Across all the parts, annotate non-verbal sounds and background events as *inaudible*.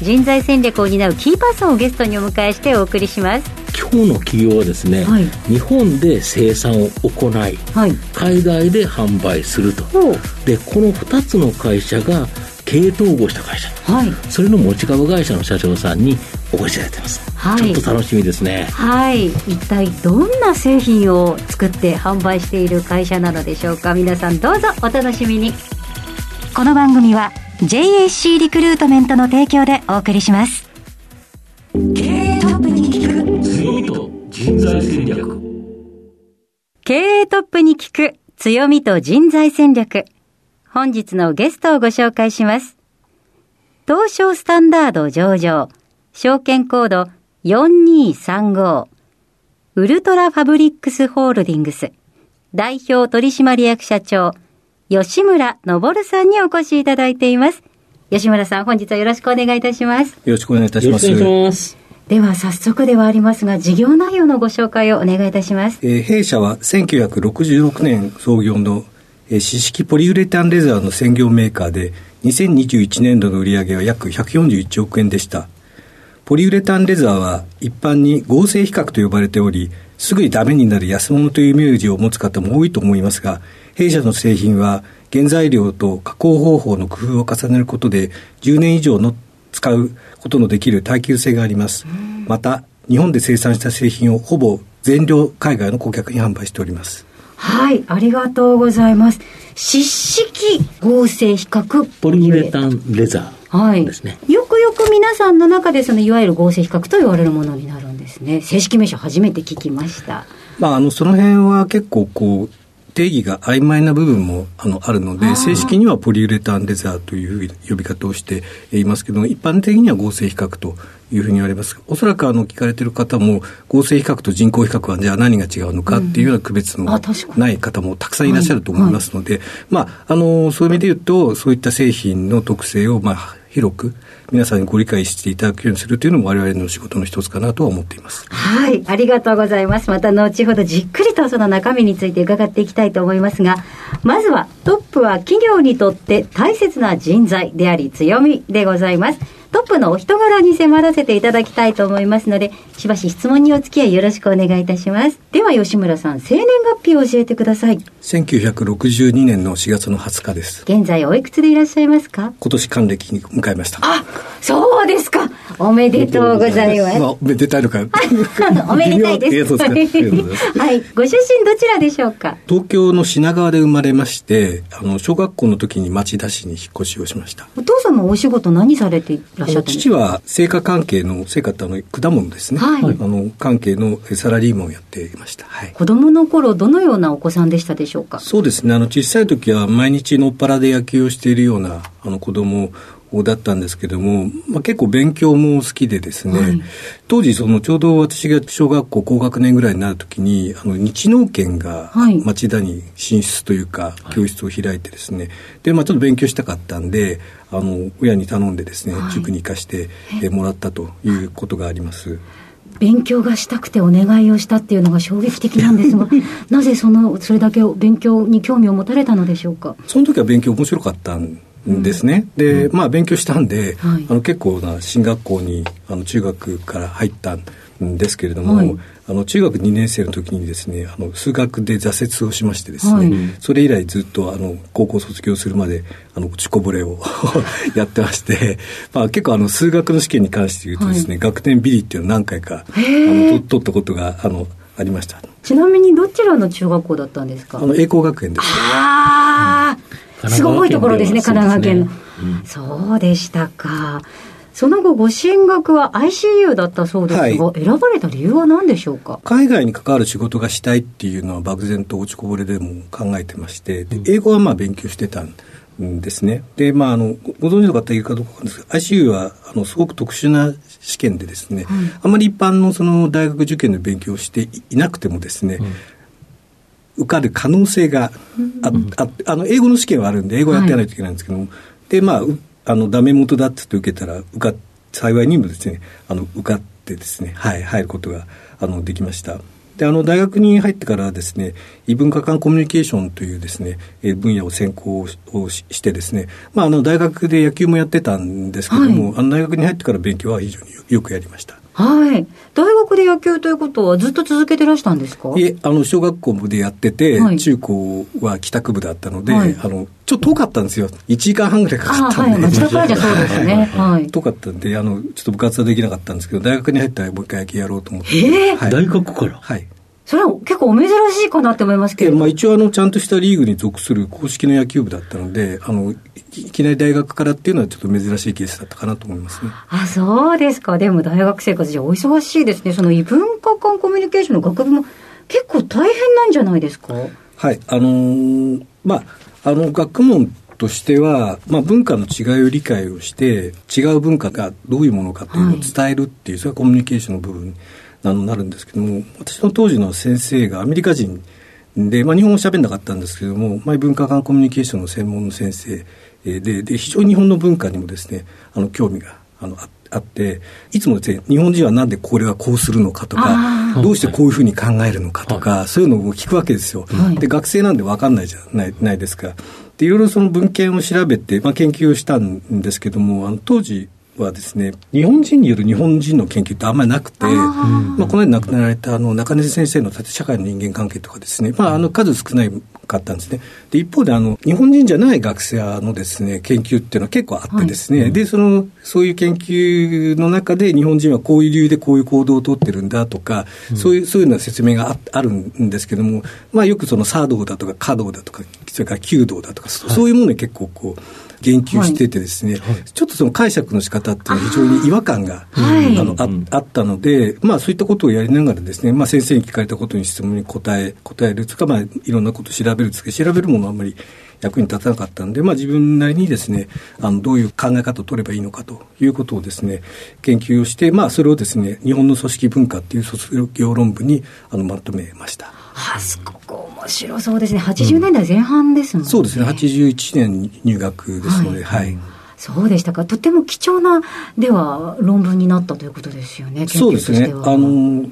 人材戦略を担うキーパーソンをゲストにお迎えしてお送りします。今日の企業はですね、はい、日本で生産を行い、はい、海外で販売すると。でこの2つの会社が経営統合した会社、はい、それの持ち株会社の社長さんにお越しいただいてます、はい、ちょっと楽しみですね。はい。一体どんな製品を作って販売している会社なのでしょうか。皆さんどうぞお楽しみに。この番組は JAC リクルートメントの提供でお送りします。経営トップに聞く強みと人材戦略。経営トップに聞く強みと人材戦略。本日のゲストをご紹介します。東証スタンダード上場、証券コード4235、ウルトラファブリックスホールディングス、代表取締役社長、吉村昇さんにお越しいただいています。吉村さん、本日はよろしくお願いいたします。よろしくお願いいたします。よろしくお願いします。では早速ではありますが、事業内容のご紹介をお願いいたします。えー、弊社は1966年創業の、えー、四式ポリウレタンレザーの専業メーカーで、2021年度の売上は約141億円でした。ポリウレタンレザーは一般に合成比較と呼ばれており、すぐにダメになる安物というイメージを持つ方も多いと思いますが、弊社の製品は原材料と加工方法の工夫を重ねることで10年以上の使うことのできる耐久性があります。また、日本で生産した製品をほぼ全量海外の顧客に販売しております。はい、ありがとうございます。湿式合成比較ポリウレタンレザー。はい。ですね。よくよく皆さんの中でそのいわゆる合成比較と言われるものになるんですね。正式名称初めて聞きました。まあ、あの、その辺は結構こう、定義が曖昧な部分もあのあるので、正式にはポリウレタンレザーという呼び方をしていますけど、一般的には合成比較というふうに言われます。おそらくあの聞かれている方も、合成比較と人工比較はじゃあ何が違うのかっていうような区別のない方もたくさんいらっしゃると思いますので、まあ、あの、そういう意味で言うと、そういった製品の特性を、まあ、広く皆さんにご理解していただくようにするというのも我々の仕事の一つかなとは思っています。はい、ありがとうございます。また後ほどじっくりとその中身について伺っていきたいと思いますが、まずはトップは企業にとって大切な人材であり強みでございます。トップのお人柄に迫らせていただきたいと思いますので、しばし質問にお付き合いよろしくお願いいたします。では吉村さん、生年月日を教えてください。1962年の4月の20日です。現在おいくつでいらっしゃいますか？今年還暦に迎えました。あ、そうですか。おめでとうございます。まあ、おめでたいのか。*laughs* おめでたいです。はい。ご出身どちらでしょうか？東京の品川で生まれまして、あの、小学校の時に町田市に引っ越しをしました。お父様お仕事何されてらっしゃった父は製菓関係の製菓ってあの果物ですね、はい、あの関係のサラリーマンをやっていました、はい、子供の頃どのようなお子さんでしたでしょうか？そうですね。あの小さい時は毎日のっぱらで野球をしているようなあの子供だったんですけども、まあ、結構勉強も好きでですね、はい、当時そのちょうど私が小学校高学年ぐらいになるときにあの日農研が町田に進出というか、教室を開いてですね。で、まあ、ちょっと勉強したかったんであの親に頼んでですね、塾に行かしてもらったということがあります。勉強がしたくてお願いをしたっていうのが衝撃的なんですが *laughs* なぜそのそれだけ勉強に興味を持たれたのでしょうか？その時は勉強面白かったんですね、うん、で、まあ勉強したんで、はい、あの結構な進学校にあの中学から入ったんですけれども、はい、あの中学2年生の時にですねあの数学で挫折をしましてですね、はい、それ以来ずっとあの高校卒業するまであの落ちこぼれを *laughs* やってまして、まあ、結構あの数学の試験に関して言うとですね、学年ビリっていうのを何回かあの取ったことがあのありました。ちなみにどちらの中学校だったんですか？あの栄光学園です、ああすごいところですね、神奈川県の。そうでしたか。その後、ご進学は ICU だったそうですが、はい、選ばれた理由は何でしょうか？海外に関わる仕事がしたいっていうのは漠然と落ちこぼれでも考えてまして、英語はまあ勉強してたんんですね。で、まあ、あの、ご存知の方いるかどうかわかんないですけど、ICU は、あの、すごく特殊な試験でですね、はい、あまり一般のその大学受験の勉強をしていなくてもですね、受かる可能性があ、うん、ああの英語の試験はあるんで英語やってやらないといけないんですけども、はい、でまああのダメ元だって受けたら受か幸いにもですねあの受かってですねはい入ることがあのできました。であの大学に入ってからですね異文化間コミュニケーションというですね、え分野を専攻をしてですね、まあ、あの大学で野球もやってたんですけども、はい、あの大学に入ってから勉強は非常によくやりました。はい。大学で野球ということはずっと続けてらしたんですか？いえ、あの、小学校でやってて、はい、中高は帰宅部だったので、はい、あの、ちょっと遠かったんですよ。1時間半ぐらいかかったんで。はい、町田からじゃそうですね。*laughs* はい。遠かったんで、あの、ちょっと部活はできなかったんですけど、大学に入ったらもう一回野球やろうと思って。ええーはい、大学から？はい。それは結構お珍しいかなって思いますけど。まあ一応あの、ちゃんとしたリーグに属する公式の野球部だったので、あの、いきなり大学からっていうのはちょっと珍しいケースだったかなと思いますね。あ、そうですか。でも大学生活じゃお忙しいですね。その異文化間コミュニケーションの学部も結構大変なんじゃないですか？はい。あのー、まあ、あの、学問としては、まあ、文化の違いを理解をして、違う文化がどういうものかというのを伝えるっていう、はい、それはコミュニケーションの部分あのなるんですけども私の当時の先生がアメリカ人で、まあ、日本語喋んなかったんですけども、まあ、文化間コミュニケーションの専門の先生でで非常に日本の文化にもですねあの興味があのあっていつもですね日本人はなんでこれはこうするのかとかどうしてこういうふうに考えるのかとか、はい、そういうのを聞くわけですよ。はい、で学生なんで分かんないじゃないないですか。でいろいろその文献を調べて、まあ、研究をしたんですけどもあの当時はですね日本人による日本人の研究ってあんまりなくてまあ、この間亡くなられたあの中根先生の社会の人間関係とかですね、まあ、あの数少ないかったんですね。で一方であの日本人じゃない学生のですね研究っていうのは結構あってですね、はい、でそのそういう研究の中で日本人はこういう理由でこういう行動をとってるんだとか、うん、そういうそういうような説明がああるんですけども、まあ、よくその茶道だとか華道だとかそれから弓道だとか、そういうものに結構こう言及しててですね、はい。はい、ちょっとその解釈の仕方っていうのは非常に違和感があのああったので、まあそういったことをやりながらですね、まあ先生に聞かれたことに質問に答え、答えるとか、まあいろんなことを調べるつけ、調べるものはあんまり役に立たなかったんで、まあ自分なりにですね、あの、どういう考え方を取ればいいのかということをですね、研究をして、まあそれをですね、日本の組織文化っていう卒業論文にあのまとめました。はあ、すごく面白そうですね。80年代前半ですもんね。うん、そうですね。81年入学ですので、はい、はいそうでしたか。とても貴重な、では、論文になったということですよね。そうですね。あの、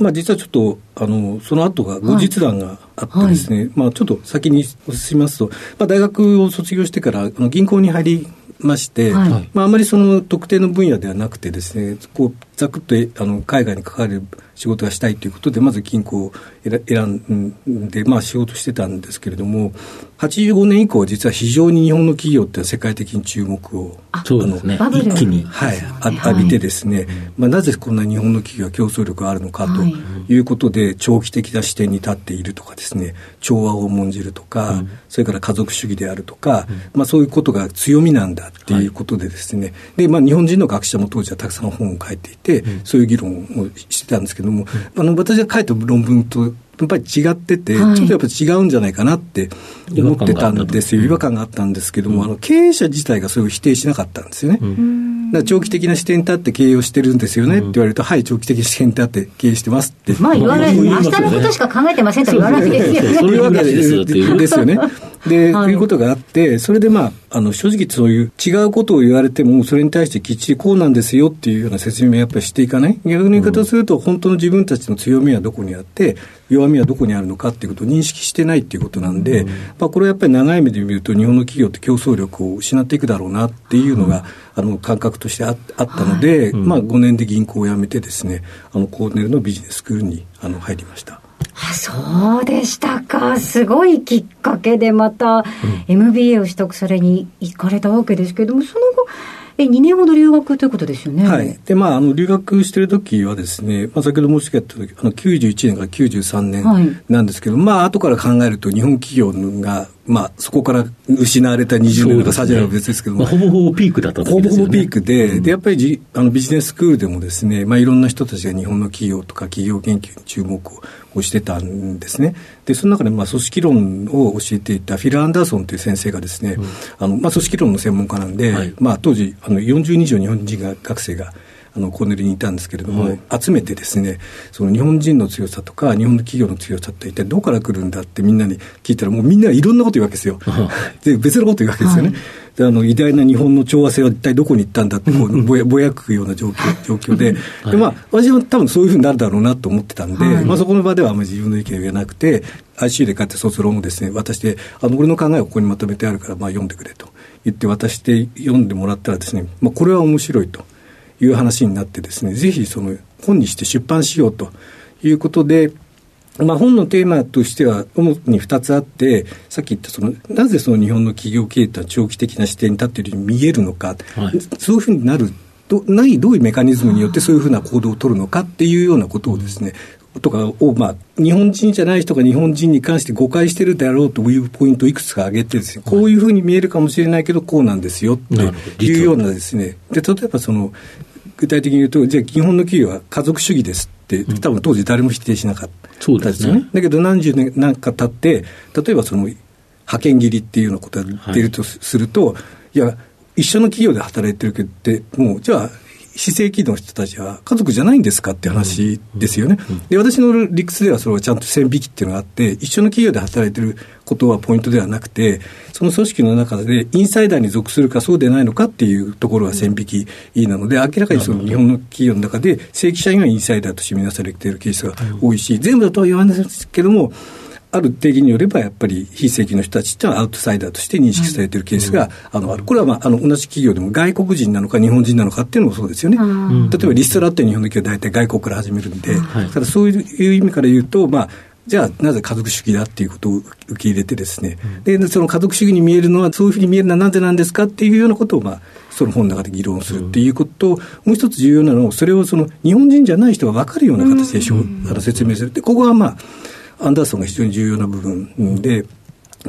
まあ、実はちょっと、あの、その後が後日談があってですね、はい。はい、まあ、ちょっと先にお進みますと、まあ、大学を卒業してから、あの銀行に入りまして、はい、まあ、あまりその特定の分野ではなくてですね、こう、ざくっとあの海外に関わる仕事がしたいということで、まず銀行を選んで、まあ、仕事してたんですけれども、85年以降、実は非常に日本の企業って世界的に注目を、そうですね、一気に、はい、浴びてですね、まあ、なぜこんな日本の企業は競争力があるのかということで、長期的な視点に立っているとかですね、調和を重んじるとか、それから家族主義であるとか、まあ、そういうことが強みなんだっていうことでですね、で、まあ、日本人の学者も当時はたくさん本を書いていて、そういう議論をしてたんですけども、あの私が書いた論文とやっぱり違ってて、はい、ちょっとやっぱり違うんじゃないかなって思ってたんですよ。違和感があったんですけども、うん、あの経営者自体がそれを否定しなかったんですよね。うん、だ長期的な視点に立って経営をしてるんですよねって言われると、うん、はい、長期的な視点に立って経営してますって。まあ言わないで、明日のことしか考えてませんと言わないですよね。そういうわけですよね。*laughs* で、はい、いうことがあって、それでまあ、あの、正直そういう違うことを言われても、それに対してきっちりこうなんですよっていうような説明をやっぱりしていかない？逆の言い方をすると、本当の自分たちの強みはどこにあって、弱みはどこにあるのかっていうことを認識してないっていうことなんで、うん、まあ、これはやっぱり長い目で見ると、日本の企業って競争力を失っていくだろうなっていうのが、うん、あの感覚としてああったので、はい、まあ、5年で銀行を辞めてですね、あのコーネルのビジネススクールにあの入りました。あそうでしたか。すごいきっかけでまた MBA を取得されに行かれたわけですけれども、その後、え、2年ほど留学ということですよね。はい。で、まあ、あの、留学してる時はですね、まあ、先ほど申し上げたあの、91年から93年なんですけど、はい、まあ、後から考えると日本企業がまあ、そこから失われた20年とか30年は別ですけども、ねまあ、ほぼほぼピークだったほぼほぼピークで、で、やっぱりじあのビジネススクールでもですね、まあ、いろんな人たちが日本の企業とか企業研究に注目をしてたんですね。で、その中で、まあ、組織論を教えていたフィル・アンダーソンという先生がですね、うん、あの、まあ、組織論の専門家なんで、はい、まあ、当時、あの、40人以上日本人が学生が、あのコーネルにいたんですけれども、はい、集めてですねその日本人の強さとか日本の企業の強さって一体どこから来るんだってみんなに聞いたらもうみんないろんなこと言うわけですよ。で別のこと言うわけですよね。はい。であの偉大な日本の調和性は一体どこに行ったんだってこうぼやぼやくような状況状況で。はい、でまあ、私は多分そういうふうになるだろうなと思ってたんで、はい、まあ、そこの場ではあまり自分の意見を言えなくて ICU で買って卒論をですね渡してあの俺の考えをここにまとめてあるからまあ読んでくれと言って渡して読んでもらったらですね、まあ、これは面白いと。いう話になってですね、ぜひその本にして出版しようということで、まあ、本のテーマとしては主に2つあって、さっき言ったその、なぜその日本の企業経営とは長期的な視点に立っているように見えるのか、はい、そういうふうになるどないどういうメカニズムによってそういうふうな行動を取るのかっていうようなことをですね、とかを、まあ、日本人じゃない人が日本人に関して誤解してるであろうというポイントをいくつか挙げてですね、こういうふうに見えるかもしれないけど、こうなんですよっていうようなですね、で、例えばその、具体的に言うと、じゃあ基本の企業は家族主義ですって、多分当時誰も否定しなかった。ですよね。ねだけど何十年なんか経って、例えばその派遣切りっていうようなことが出るとすると、はい、いや、一緒の企業で働いてるけど、もう、じゃあ、非正規の人たちは家族じゃないんですかって話ですよね。で、私の理屈ではそれはちゃんと線引きっていうのがあって、一緒の企業で働いてることはポイントではなくて、その組織の中でインサイダーに属するかそうでないのかっていうところは線引きなので、明らかにその日本の企業の中で正規社員がインサイダーとして見なされているケースが多いし、全部だとは言わないですけども、ある定義によれば、やっぱり非正規の人たちっていうのはアウトサイダーとして認識されているケースが、あのある。これは、まあ、あの同じ企業でも外国人なのか日本人なのかっていうのもそうですよね。例えばリストラって日本の企業は大体外国から始めるんで、ただそういう意味から言うと、まあ、じゃあなぜ家族主義だっていうことを受け入れてですね、で、その家族主義に見えるのは、そういうふうに見えるのはなぜなんですかっていうようなことを、まあ、その本の中で議論するっていうことと、もう一つ重要なのは、それをその日本人じゃない人が分かるような形で、あの説明する。で、ここはまあ、アンダーソンが非常に重要な部分で、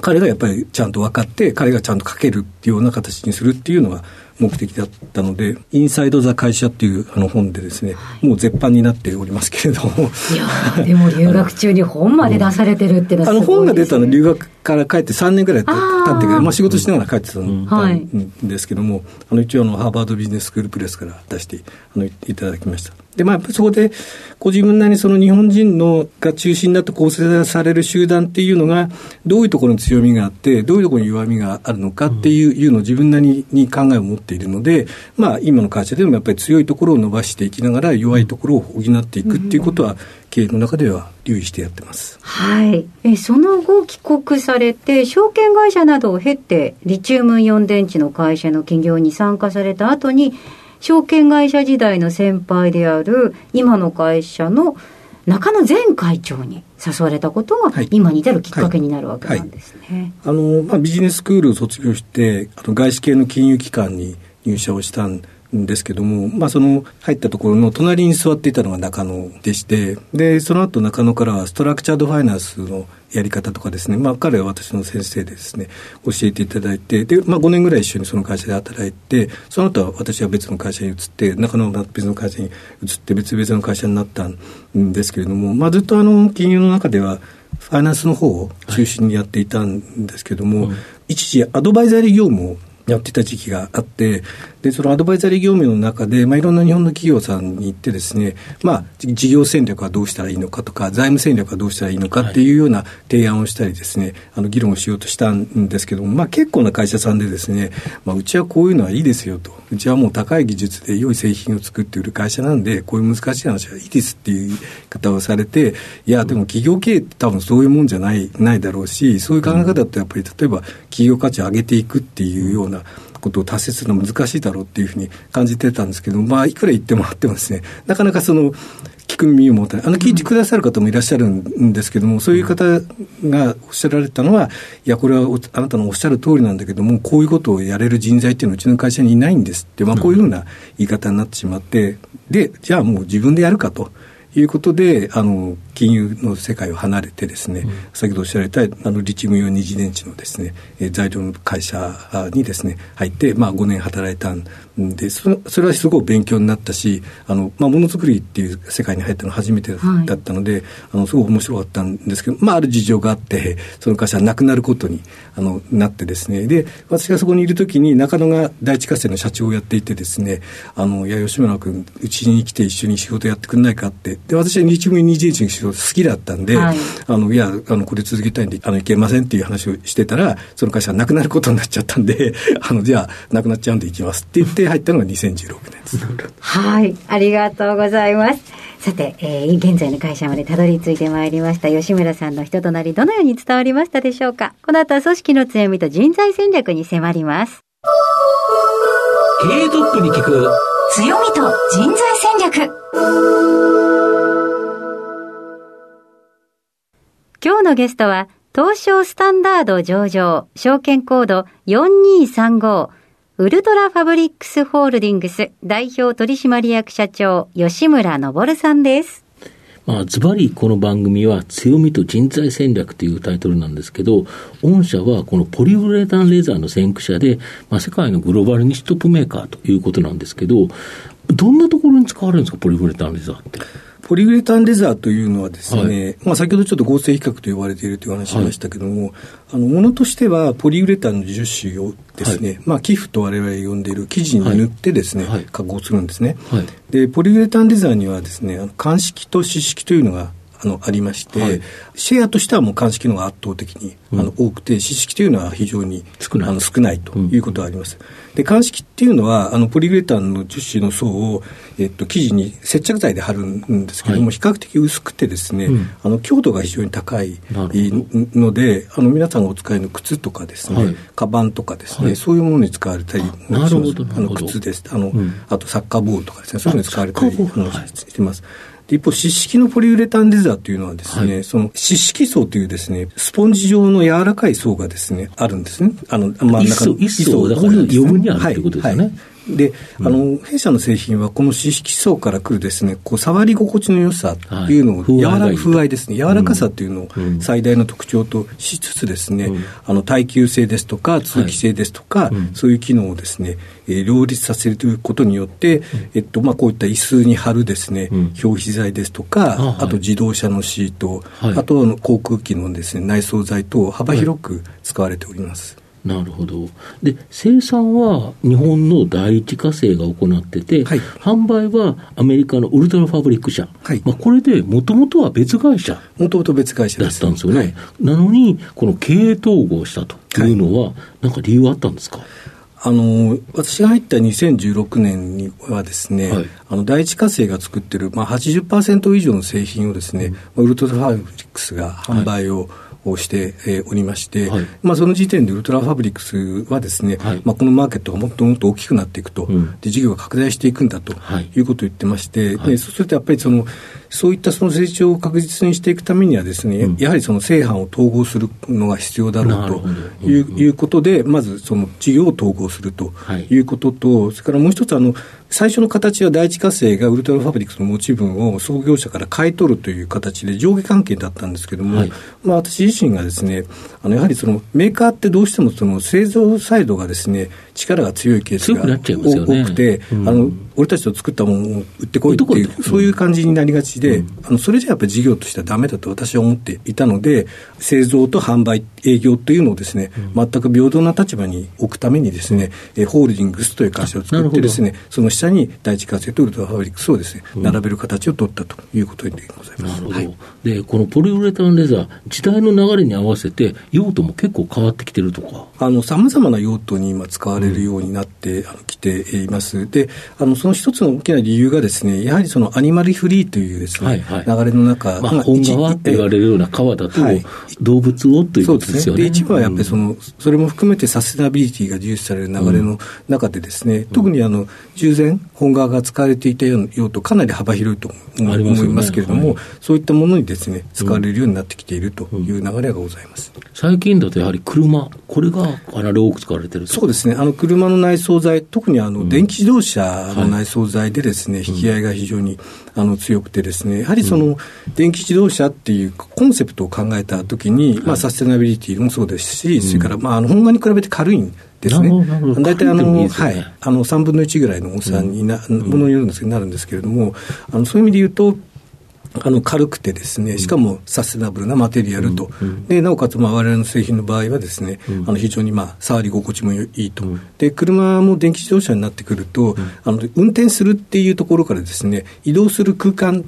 彼がやっぱりちゃんと分かって、彼がちゃんと書けるっていうような形にするっていうのが、目的だったので、インサイド・ザ・会社っていうあの本でですね、もう絶版になっておりますけれども。いやでも留学中に本まで出されてるっていうのはすごい、ね、あの本が出たの留学から帰って3年ぐらい経ってから、まあ仕事しながら帰ってたんですけども、あの一応あのハーバードビジネススクールプレスから出してあのいただきました。で、まあ、そこで、ご自分なりにその日本人のが中心になって構成される集団っていうのが、どういうところに強みがあって、どういうところに弱みがあるのかっていう,、いうのを自分なりに考えを持っているので、まあ、今の会社でもやっぱり強いところを伸ばしていきながら、弱いところを補っていくっていうことは、経営の中では留意してやってます。はい。え、その後帰国されて、証券会社などを経て、リチウムイオン電池の会社の企業に参加された後に、証券会社時代の先輩である今の会社の中野前会長に誘われたことが、今に至るきっかけになるわけなんですね。あのまあ、ビジネススクールを卒業してあの外資系の金融機関に入社をしたんんですけども、まあ、その入ったところの隣に座っていたのが中野でして、で、その後中野からはストラクチャードファイナンスのやり方とかですね、まあ、彼は私の先生でですね、教えていただいて、で、まあ、5年ぐらい一緒にその会社で働いて、その後は私は別の会社に移って、中野は別の会社に移って別々の会社になったんですけれども、まあ、ずっとあの、金融の中では、ファイナンスの方を中心にやっていたんですけども、はい、一時アドバイザリー業務をやってた時期があって、で、そのアドバイザリー業務の中で、まあ、いろんな日本の企業さんに行ってですね、まあ、事業戦略はどうしたらいいのかとか、財務戦略はどうしたらいいのかっていうような提案をしたりですね、あの、議論をしようとしたんですけども、まあ、結構な会社さんでですね、まあ、うちはこういうのはいいですよと。うちはもう高い技術で良い製品を作って売る会社なんで、こういう難しい話はいいですっていう言い方をされて、いや、でも企業経営って多分そういうもんじゃない、ないだろうし、そういう考え方ってやっぱり例えば企業価値を上げていくっていうような、ことを達成するのは難しいだろうっていうふうに感じてたんですけど、まあ、いくら言ってもらってもですね、なかなかその、聞く耳を持たない。あの、聞いてくださる方もいらっしゃるんですけども、そういう方がおっしゃられたのは、いや、これはあなたのおっしゃる通りなんだけども、こういうことをやれる人材っていうのはうちの会社にいないんですって、まあ、こういうふうな言い方になってしまって、で、じゃあもう自分でやるかと。いうことで、あの、金融の世界を離れてですね、うん、先ほどおっしゃられた、あの、リチウムイオン二次電池のですね、え材料の会社にですね、入って、まあ、5年働いたんで、それそれはすごく勉強になったし、あの、まあ、ものづくりっていう世界に入ったのは初めてだったので、はい、あの、すごく面白かったんですけど、まあ、ある事情があって、その会社はなくなることに、あの、なってですね、で、私がそこにいるときに、中野が第一火星の社長をやっていてですね、あの、いや、吉村君、うちに来て一緒に仕事やってくんないかって、で、私は日務二次元の仕事好きだったんで、はい、あの、いや、あの、これ続けたいんで、あの、いけませんっていう話をしてたら、その会社がなくなることになっちゃったんで、*laughs* あの、じゃあ、なくなっちゃうんで行きますって言って入ったのが2016年です。はい、ありがとうございます。さて、えー、現在の会社までたどり着いてまいりました。吉村さんの人となりどのように伝わりましたでしょうか？この後は組織の強みと人材戦略に迫ります。経営トップに聞く。強みと人材戦略今日のゲストは東証スタンダード上場証券コード4235ウルトラファブリックスホールディングス代表取締役社長、吉村昇さんです。まあ、ズバリこの番組は強みと人材戦略というタイトルなんですけど、御社はこのポリウレタンレーザーの先駆者で、まあ、世界のグローバルニットップメーカーということなんですけど、どんなところに使われるんですか、ポリウレタンレーザーって？ポリウレタンレザーというのはですね、はい、まあ先ほどちょっと合成比較と言われているという話しましたけども、はい、あの、ものとしてはポリウレタンの樹脂をですね、はい、まあ寄付と我々呼んでいる生地に塗ってですね、加工するんですね。で、ポリウレタンレザーにはですね、鑑識と湿式というのがあのありまして、はい、シェアとしてはもう鑑識の方が圧倒的に、うん、あの多くて、知識というのは非常に少ない。あの少ないということがあります。うん、で鑑識っていうのは、あのポリウレタンの樹脂の層を、えっと、生地に接着剤で貼るんですけれども、はい、比較的薄くてですね、うん、あの強度が非常に高いので、あの皆さんがお使いの靴とかですね、はい、カバンとかですね、そういうものに使われたりなるほどあの靴です。あの、あとサッカーボールとかですね、そういうのに使われたりしてます。一方、湿式のポリウレタンレザーというのはですね、はい、その湿式層というですね、スポンジ状の柔らかい層がですね、あるんですね。あの、真ん中の。一層、だから余分にあるということですよね。はいはいで、あの、弊社の製品はこの脂質層から来るですね、こう、触り心地の良さというのを、柔らか、風合いですね、柔らかさというのを最大の特徴としつつですね、あの、耐久性ですとか、通気性ですとか、そういう機能をですね、え両立させるということによって、えっと、まあ、こういった椅子に貼るですね、表皮材ですとか、あと自動車のシート、あと航空機のですね、内装材等幅広く使われております。なるほど。で、生産は日本の第一火星が行ってて、はい、販売はアメリカのウルトラファブリック社。はい、まあこれで、もともとは別会社。もともと別会社だったんですよね。はい、なのに、この経営統合したというのは、なんか理由あったんですか？あの私が入った2016年にはですね、はい、あの第一火星が作ってる、まあ80%以上の製品をですね、うん、ウルトラファブリックスが販売を、はいをして、えおりまして、はい、まあ、その時点でウルトラファブリックスはですね、はい、まあ、このマーケットがもっともっと大きくなっていくと、うん、で事業が拡大していくんだとい。うことを言ってまして、でそうするとやっぱりそのそういったその成長を確実にしていくためにはですね、うん、やはりその正反を統合するのが必要だろうといううん、いうことで、まずその事業を統合するとい。うことと、はい、それからもう一つあの、最初の形は第一火星がウルトラファブリックスの持ち分を創業者から買い取るという形で上下関係だったんですけれども、はい、まあ、私自身がですね、あのやはりそのメーカーってどうしてもその製造サイドがですね、力が強いケースが多くて、うん、あの俺たちと作ったものを売ってこいっていう、そういう感じになりがちで、うん、あのそれじゃやっぱり事業としてはだめだと私は思っていたので、製造と販売、営業というのをですね、うん、全く平等な立場に置くためにですね、えホールディングスという会社を作ってですね、その下に第一活性とウルトラファブリックスをですね、並べる形を取ったということでございます。なるほど。はい、で、このポリウレタンレザー、時代の流れに合わせて用途も結構変わってきてるとか？あの、様々な用途に今使われるようになってきています。で、あの、その一つの大きな理由がですね、やはりそのアニマルフリーというですね、はいはい、流れの中、まあ、本川って言われるような川だと、動物をということですよね。で、一部はやっぱりその、それも含めてサステナビリティが重視される流れの中でですね、うん、特にあの、従前、本川が使われていた用途、かなり幅広いと思いますけれども、ねはい、そういったものにですね、使われるようになってきているという流れがございます。うん、最近だとやはり車、これがかなり多く使われてるそうですね、あの車の内装材、特にあの電気自動車の内装材でですね、引き合いが非常に、あの強くてですね、やはりその、電気自動車っていうコンセプトを考えたときに、まあ、サステナビリティもそうですし、それから、まあ、あの本画に比べて軽いんですね。大体あの、ね、はい、あの3分の1ぐらいの重さにな、ものによるんですけど、なるんですけれども、あのそういう意味で言うと、あの軽くてですね、しかもサステナブルなマテリアルと、でなおかつ、まあ、我々の製品の場合はですね、あの非常に、まあ、触り心地もいいと、で車も電気自動車になってくると、あの運転するっていうところからですね、移動する空間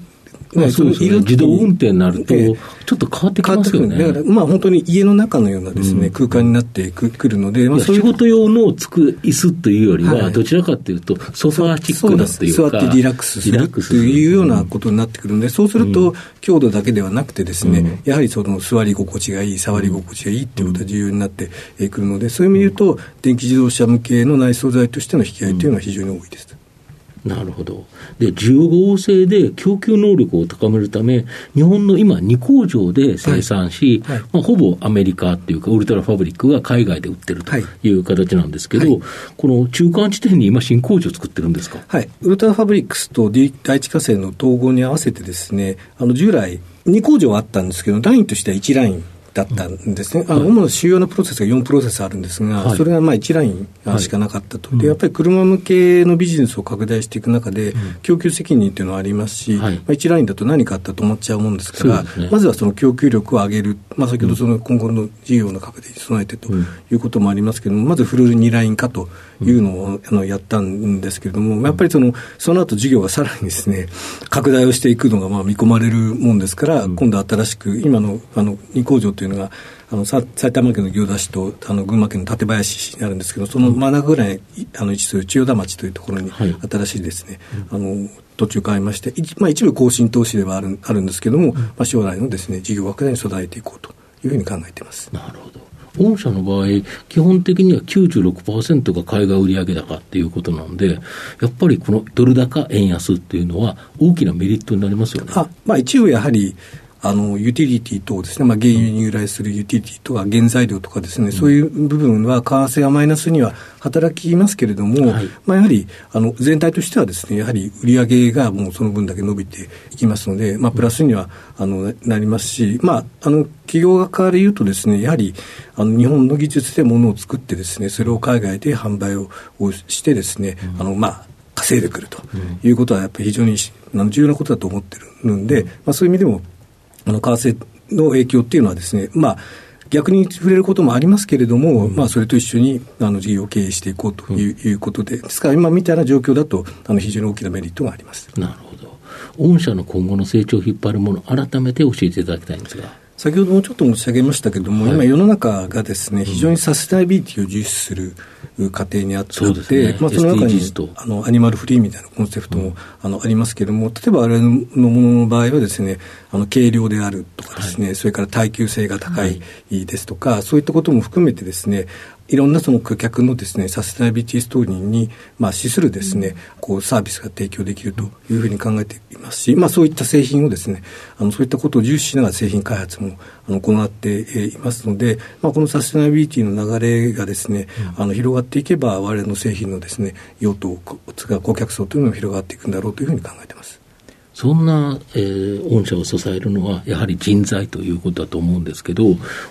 まあ、そうですね、自動運転になると、ちょっと変わってきますよね。だから、まあ、本当に家の中のようなですね、空間になってくるので、まあ、仕事用のつく椅子というよりは、どちらかというと、ソファーチックなっていうか、座ってリラックスするというようなことになってくるので、そうすると、強度だけではなくてですね、やはりその座り心地がいい、触り心地がいいっていうことが重要になってくるので、そういう意味で言うと、電気自動車向けの内装材としての引き合いというのは非常に多いです。なるほど。で、需要性で供給能力を高めるため、日本の今、2工場で生産し、はい。はい、まあ、ほぼアメリカっていうか、ウルトラファブリックが海外で売ってるとい。う形なんですけど、はい、この中間地点に今、新工場を作ってるんですか？はい。ウルトラファブリックスと第一火星の統合に合わせてですね、あの、従来、2工場あったんですけど、ラインとしては1ラインだったんですね、あの主な主要なプロセスが4プロセスあるんですが、はい、それがまあ1ラインしかなかったと、はい、でやっぱり車向けのビジネスを拡大していく中で、供給責任っていうのはありますし、はい、まあ、1ラインだと何かあったと思っちゃうもんですから、ね、まずはその供給力を上げる、まあ、先ほどその今後の事業の拡大に備えてということもありますけれども、まずフル2ライン化というのを、あのやったんですけれども、やっぱりそのその後事業がさらにですね拡大をしていくのがまあ見込まれるもんですから、今度新しく、今のあの2工場というのが、あの埼玉県の行田市とあの群馬県の館林市になるんですけど、その真ん中ぐらいあの位置する千代田町というところに、新しいですね、はい、あの途中変えまして、まあ、一部更新投資ではあるあるんですけれども、まあ、将来のですね事業拡大に備えていこうというふうに考えています。なるほど御社の場合、基本的には96%が海外売上高っていうことなんで、やっぱりこのドル高円安っていうのは、大きなメリットになりますよね。あまあ、一応やはりあの、ユーティリティ等ですね、まあ、原油に由来するユーティリティとか原材料とかですね、うん、そういう部分は為替がマイナスには働きますけれども、はい、まあ、やはり、あの、全体としてはですね、やはり売上がもうその分だけ伸びていきますので、まあ、プラスには、あの、なりますし、まあ、あの、企業側から言うとですね、やはり、あの、日本の技術で物を作ってですね、それを海外で販売をしてですね、うん、あの、まあ、稼いでくるということは、やっぱり非常に重要なことだと思ってるんで、まあ、そういう意味でも、あの為替の影響っていうのはですね、まあ、逆に触れることもありますけれども、うん、まあ、それと一緒にあの事業を経営していこうといううん、いうことで、ですから今みたいな状況だと、あの非常に大きなメリットがあります。なるほど、御社の今後の成長を引っ張るもの、改めて教えていただきたいんですが。先ほどもちょっと申し上げましたけれども、はい、今、世の中がですね、非常にサステナビリティを重視する過程にあって、そね、まあ、その中にあのアニマルフリーみたいなコンセプトも、うん、あのありますけれども、例えばあれのものの場合はですね、あの軽量であるとかですね、はい、それから耐久性が高いですとか、はい、そういったことも含めてですね、いろんなその顧客のですね、サステナビリティストーリーに、まあ、資するですね、こう、サービスが提供できるというふうに考えていますし、まあ、そういった製品をですね、あの、そういったことを重視しながら製品開発も、あの、行っていますので、まあ、このサステナビリティの流れがですね、あの、広がっていけば、我々の製品のですね、用途、顧客層というのも広がっていくんだろうというふうに考えています。そんな、えー、御社を支えるのは、やはり人材ということだと思うんですけど、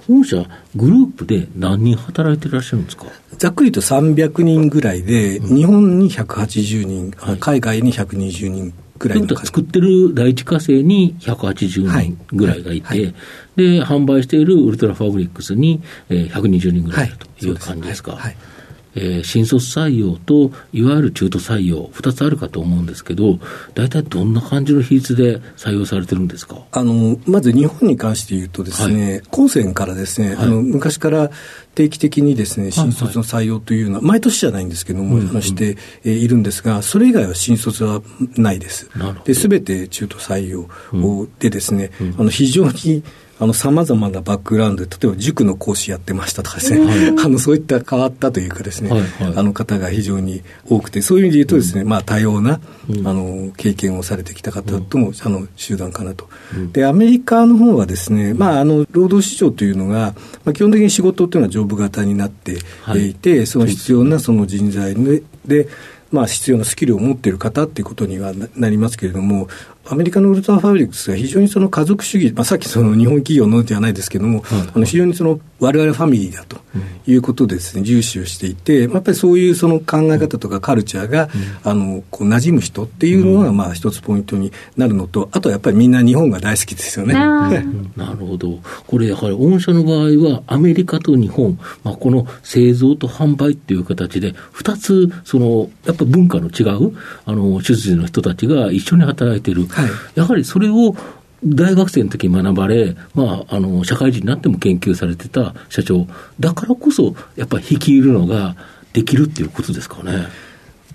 御社、グループで何人働いていらっしゃるんですか？ざっくりと300人ぐらいで、うん、日本に180人、はい、海外に120人ぐらいの作ってる第一火星に180人ぐらいがいて、はい。はい、で、販売しているウルトラファブリックスに、えー、120人ぐらいという感じですか？はいえー、新卒採用と、いわゆる中途採用、2つあるかと思うんですけど、大体どんな感じの比率で採用されてるんですか？あのまず日本に関して言うとですね、はい、高専からですね、はい、あの昔から定期的にですね、新卒の採用というのは、毎年じゃないんですけども、はい、しているんですが、それ以外は新卒はないです。で、すべて中途採用でですね、うんうん、あの非常にあの、様々なバックグラウンドで、例えば塾の講師やってましたとかですね、はい、*laughs* あの、そういった変わったというかですね、はいはい、あの方が非常に多くて、そういう意味で言うとですね、うん、まあ、多様な、うん、あの、経験をされてきた方とも、うん、あの、集団かなと。で、アメリカの方はですね、まあ、あの、労働市場というのが、まあ、基本的に仕事というのはジョブ型になっていて、はい、その必要なその人材で、まあ、必要なスキルを持っている方っていうことにはなりますけれども、アメリカのウルトラファブリックスが非常にその家族主義、まあ、さっきその日本企業のではないですけれども、あの非常にその我々ファミリーだということでですね、重視をしていて、やっぱりそういうその考え方とかカルチャーが、あの、こう馴染む人っていうのが、まあ一つポイントになるのと、あとはやっぱりみんな日本が大好きですよね。*laughs* なるほど。これやはり御社の場合はアメリカと日本、まあ、この製造と販売っていう形で、二つ、その、やっぱ文化の違う、あの、出自の人たちが一緒に働いている。はい、やはりそれを大学生の時に学ばれ、まあ、あの社会人になっても研究されてた社長、だからこそ、やっぱり率いるのができるっていうことですかね。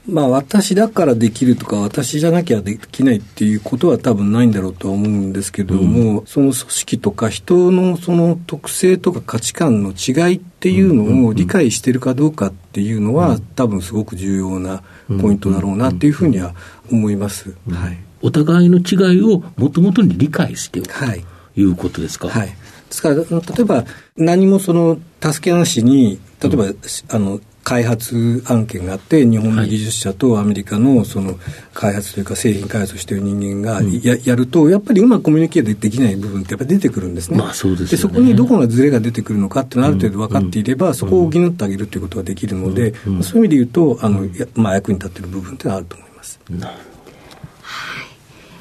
まあ、私だからできるとか、私じゃなきゃできないっていうことは多分ないんだろうとは思うんですけども、うん、その組織とか人のその特性とか価値観の違いっていうのを理解してるかどうかっていうのは、多分すごく重要なポイントだろうなっていうふうには思います。はい。お互いの違いをもともとに理解しておく、はい、ということですか？はい。ですから、例えば、何もその、助けなしに、例えば、うん、あの、開発案件があって、日本の技術者とアメリカのその開発というか製品開発をしている人間がや,、やると、やっぱりうまくコミュニケートできない部分ってやっぱ出てくるんですね。まあそうです、ね、でそこにどこがズレが出てくるのかっていうのはある程度分かっていれば、そこを補ってあげるということができるので、そういう意味で言うと、あの、まあ役に立っている部分っていうのはあると思います。なるほど。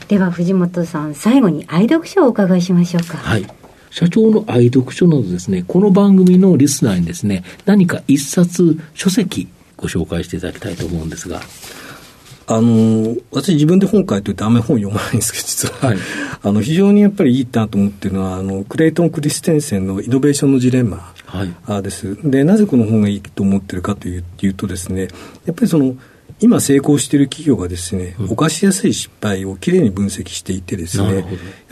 では藤本さん最後に愛読書をお伺いしましょうか。はい社長の愛読書などですねこの番組のリスナーにですね何か一冊書籍ご紹介していただきたいと思うんですがあの、私自分で本書いておいてあんまり本読まないんですけど、実は。はい、*laughs* あの、非常にやっぱりいいなと思ってるのは、あの、クレイトン・クリステンセンのイノベーションのジレンマです。はい、で、なぜこの本がいいと思ってるかというとですね、やっぱりその、今成功している企業がですね、うん、犯しやすい失敗をきれいに分析していてですね、やっ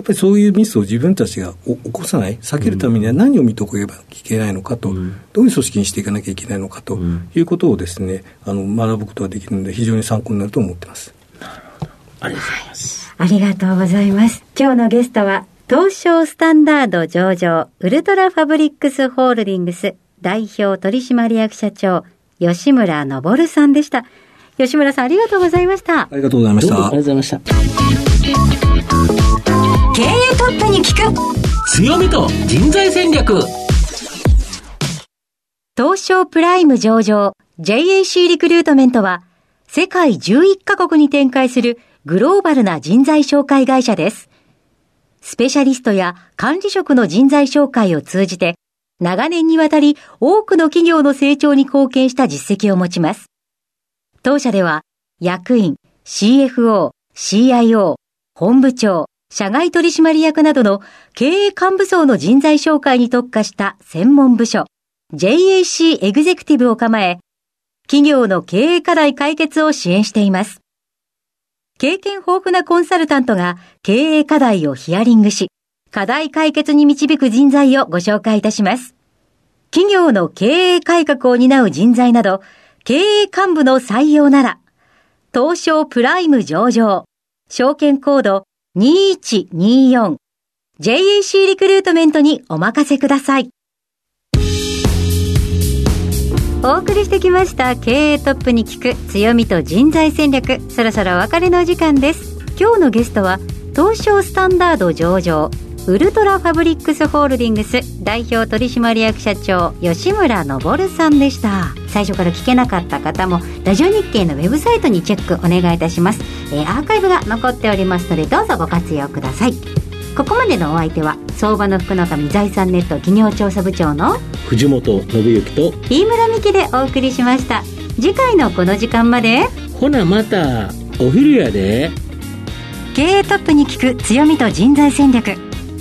ぱりそういうミスを自分たちが起こさない、避けるためには何を見ておけばいけないのかと、うん、どういう組織にしていかなきゃいけないのかということをですね、あの学ぶことができるので非常に参考になると思ってます。なるほど。ありがとうございます。ありがとうございます。今日のゲストは東証スタンダード上場ウルトラファブリックスホールディングス代表取締役社長吉村昇さんでした。吉村さんありがとうございました。ありがとうございました。ありがとうございました。経営トップに聞く強みと人材戦略東証プライム上場 JAC リクルートメントは世界11カ国に展開するグローバルな人材紹介会社です。スペシャリストや管理職の人材紹介を通じて長年にわたり多くの企業の成長に貢献した実績を持ちます。当社では、役員、CFO、CIO、本部長、社外取締役などの経営幹部層の人材紹介に特化した専門部署、JAC エグゼクティブを構え、企業の経営課題解決を支援しています。経験豊富なコンサルタントが経営課題をヒアリングし、課題解決に導く人材をご紹介いたします。企業の経営改革を担う人材など、経営幹部の採用なら、東証プライム上場、証券コード2124、JAC リクルートメントにお任せください。お送りしてきました経営トップに聞く強みと人材戦略そろそろお別れの時間です今日のゲストは東証スタンダード上場ウルトラファブリックスホールディングス代表取締役社長吉村昇さんでした。最初から聞けなかった方もラジオ日経のウェブサイトにチェックお願いいたします、えー、アーカイブが残っておりますのでどうぞご活用ください。ここまでのお相手は相場の福の神財産ネット企業調査部長の藤本信之と飯村美希でお送りしました。次回のこの時間までほなまたお昼やで。経営トップに聞く強みと人材戦略